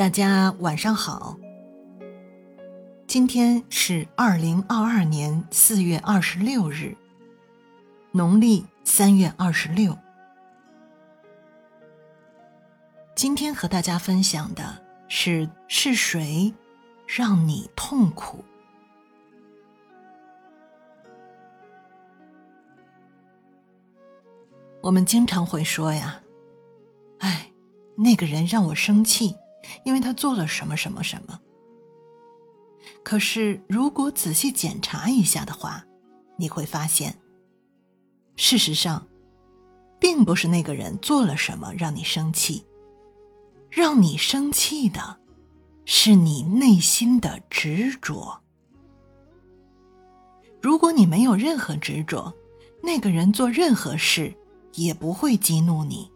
大家晚上好。今天是二零二二年四月二十六日，农历三月二十六。今天和大家分享的是：是谁让你痛苦？我们经常会说呀，哎，那个人让我生气。因为他做了什么什么什么。可是，如果仔细检查一下的话，你会发现，事实上，并不是那个人做了什么让你生气，让你生气的，是你内心的执着。如果你没有任何执着，那个人做任何事也不会激怒你。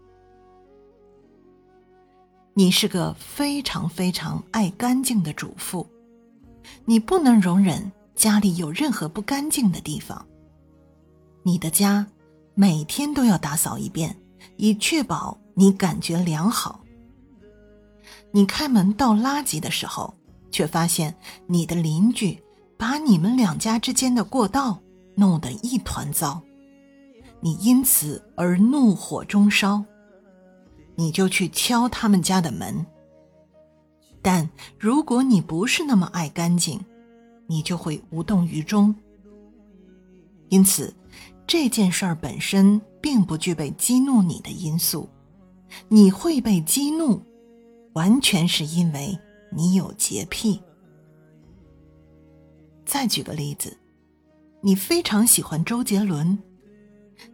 你是个非常非常爱干净的主妇，你不能容忍家里有任何不干净的地方。你的家每天都要打扫一遍，以确保你感觉良好。你开门倒垃圾的时候，却发现你的邻居把你们两家之间的过道弄得一团糟，你因此而怒火中烧。你就去敲他们家的门。但如果你不是那么爱干净，你就会无动于衷。因此，这件事儿本身并不具备激怒你的因素。你会被激怒，完全是因为你有洁癖。再举个例子，你非常喜欢周杰伦，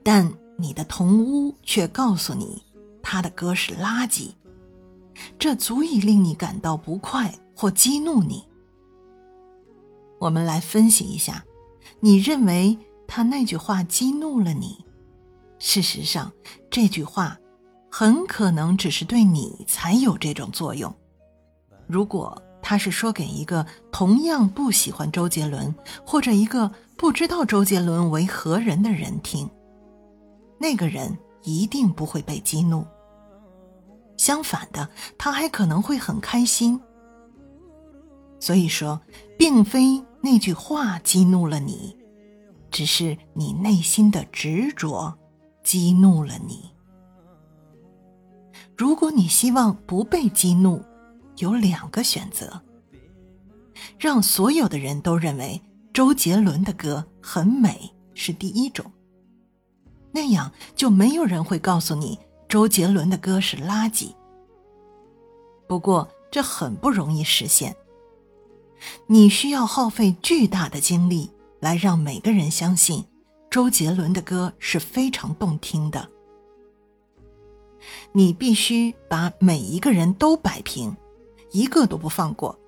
但你的同屋却告诉你。他的歌是垃圾，这足以令你感到不快或激怒你。我们来分析一下，你认为他那句话激怒了你？事实上，这句话很可能只是对你才有这种作用。如果他是说给一个同样不喜欢周杰伦或者一个不知道周杰伦为何人的人听，那个人一定不会被激怒。相反的，他还可能会很开心。所以说，并非那句话激怒了你，只是你内心的执着激怒了你。如果你希望不被激怒，有两个选择：让所有的人都认为周杰伦的歌很美是第一种，那样就没有人会告诉你。周杰伦的歌是垃圾。不过这很不容易实现。你需要耗费巨大的精力来让每个人相信，周杰伦的歌是非常动听的。你必须把每一个人都摆平，一个都不放过。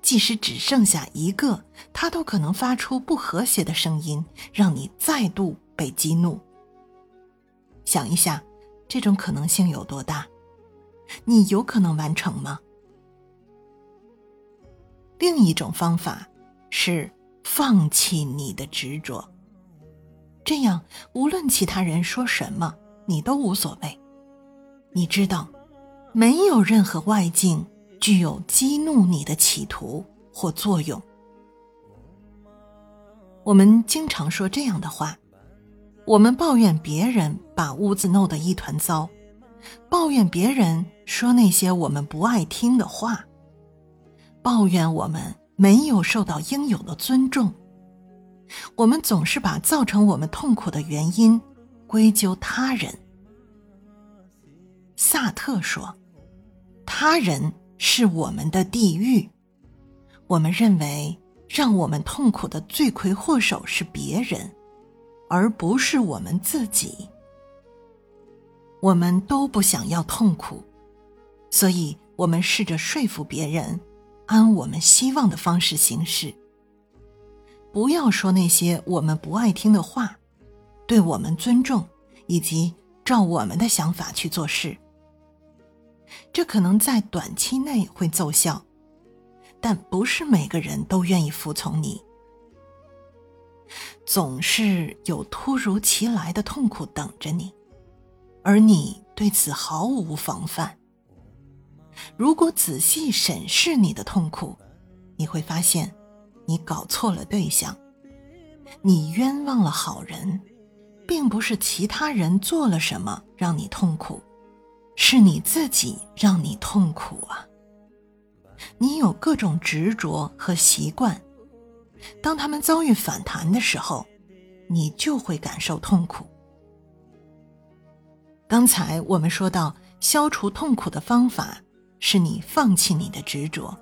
即使只剩下一个，他都可能发出不和谐的声音，让你再度被激怒。想一下。这种可能性有多大？你有可能完成吗？另一种方法是放弃你的执着，这样无论其他人说什么，你都无所谓。你知道，没有任何外境具有激怒你的企图或作用。我们经常说这样的话。我们抱怨别人把屋子弄得一团糟，抱怨别人说那些我们不爱听的话，抱怨我们没有受到应有的尊重。我们总是把造成我们痛苦的原因归咎他人。萨特说：“他人是我们的地狱。”我们认为让我们痛苦的罪魁祸首是别人。而不是我们自己。我们都不想要痛苦，所以我们试着说服别人，按我们希望的方式行事。不要说那些我们不爱听的话，对我们尊重，以及照我们的想法去做事。这可能在短期内会奏效，但不是每个人都愿意服从你。总是有突如其来的痛苦等着你，而你对此毫无防范。如果仔细审视你的痛苦，你会发现，你搞错了对象，你冤枉了好人，并不是其他人做了什么让你痛苦，是你自己让你痛苦啊！你有各种执着和习惯，当他们遭遇反弹的时候，你就会感受痛苦。刚才我们说到，消除痛苦的方法是你放弃你的执着。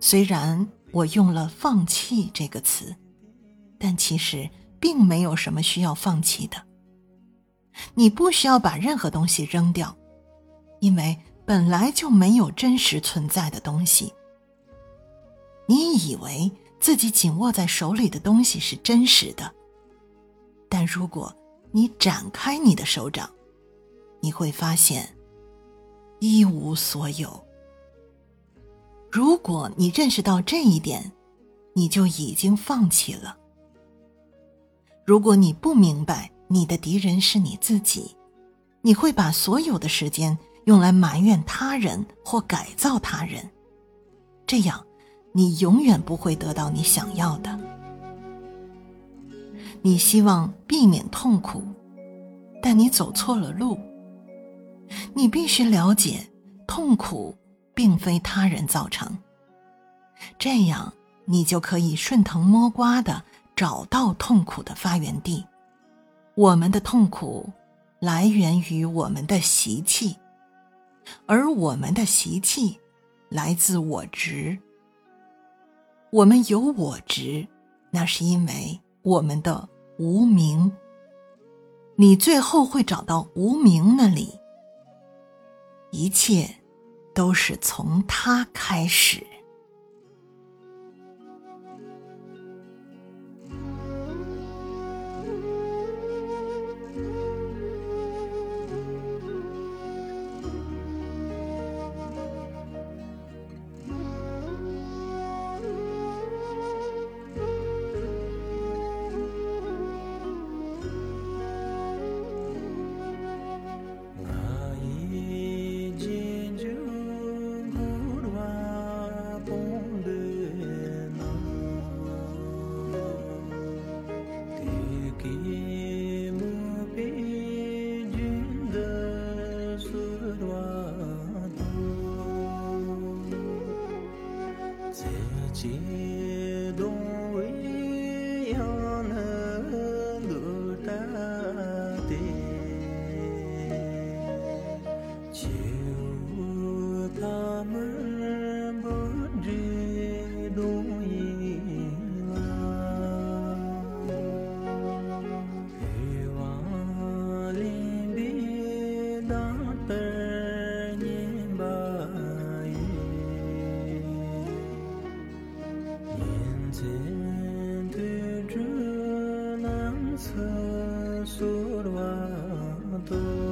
虽然我用了“放弃”这个词，但其实并没有什么需要放弃的。你不需要把任何东西扔掉，因为本来就没有真实存在的东西。你以为自己紧握在手里的东西是真实的，但如果你展开你的手掌，你会发现一无所有。如果你认识到这一点，你就已经放弃了。如果你不明白你的敌人是你自己，你会把所有的时间用来埋怨他人或改造他人，这样你永远不会得到你想要的。你希望避免痛苦，但你走错了路。你必须了解，痛苦并非他人造成。这样，你就可以顺藤摸瓜的找到痛苦的发源地。我们的痛苦来源于我们的习气，而我们的习气来自我执。我们有我执，那是因为我们的无名。你最后会找到无名那里。一切都是从他开始。解冻未央 people.